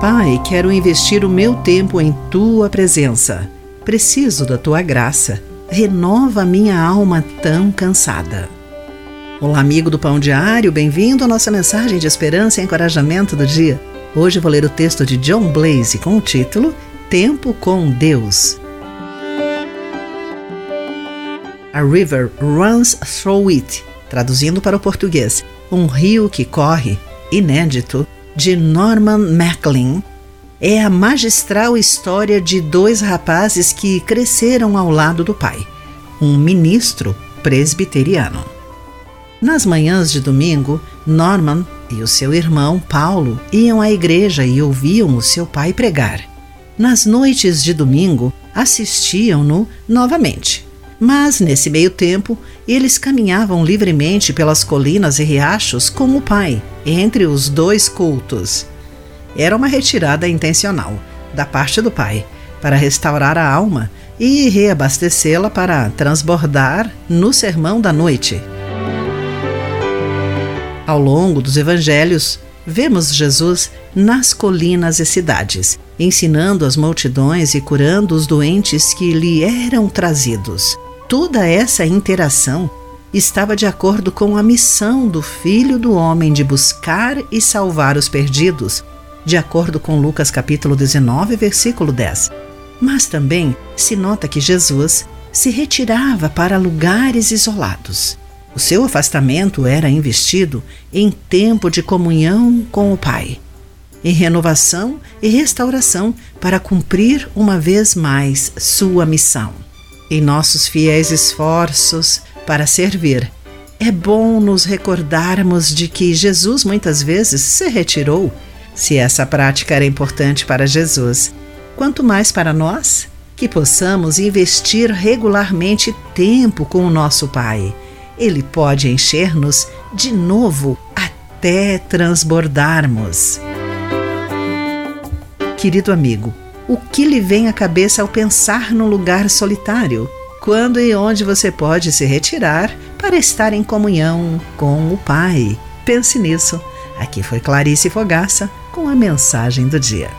Pai, quero investir o meu tempo em tua presença. Preciso da tua graça. Renova minha alma tão cansada. Olá, amigo do Pão Diário, bem-vindo à nossa mensagem de esperança e encorajamento do dia. Hoje vou ler o texto de John Blaze com o título Tempo com Deus. A river runs through it, traduzindo para o português, um rio que corre, inédito, de Norman Maclean é a magistral história de dois rapazes que cresceram ao lado do pai, um ministro presbiteriano. Nas manhãs de domingo, Norman e o seu irmão Paulo iam à igreja e ouviam o seu pai pregar. Nas noites de domingo, assistiam-no novamente. Mas, nesse meio tempo, eles caminhavam livremente pelas colinas e riachos com o pai, entre os dois cultos. Era uma retirada intencional, da parte do pai, para restaurar a alma e reabastecê-la para transbordar no sermão da noite. Ao longo dos evangelhos, vemos Jesus nas colinas e cidades, ensinando as multidões e curando os doentes que lhe eram trazidos. Toda essa interação estava de acordo com a missão do Filho do Homem de buscar e salvar os perdidos, de acordo com Lucas capítulo 19, versículo 10. Mas também se nota que Jesus se retirava para lugares isolados. O seu afastamento era investido em tempo de comunhão com o Pai, em renovação e restauração para cumprir uma vez mais sua missão em nossos fiéis esforços para servir. É bom nos recordarmos de que Jesus muitas vezes se retirou. Se essa prática era importante para Jesus, quanto mais para nós, que possamos investir regularmente tempo com o nosso Pai. Ele pode encher-nos de novo até transbordarmos. Querido amigo, o que lhe vem à cabeça ao pensar num lugar solitário? Quando e onde você pode se retirar para estar em comunhão com o Pai? Pense nisso. Aqui foi Clarice Fogaça com a mensagem do dia.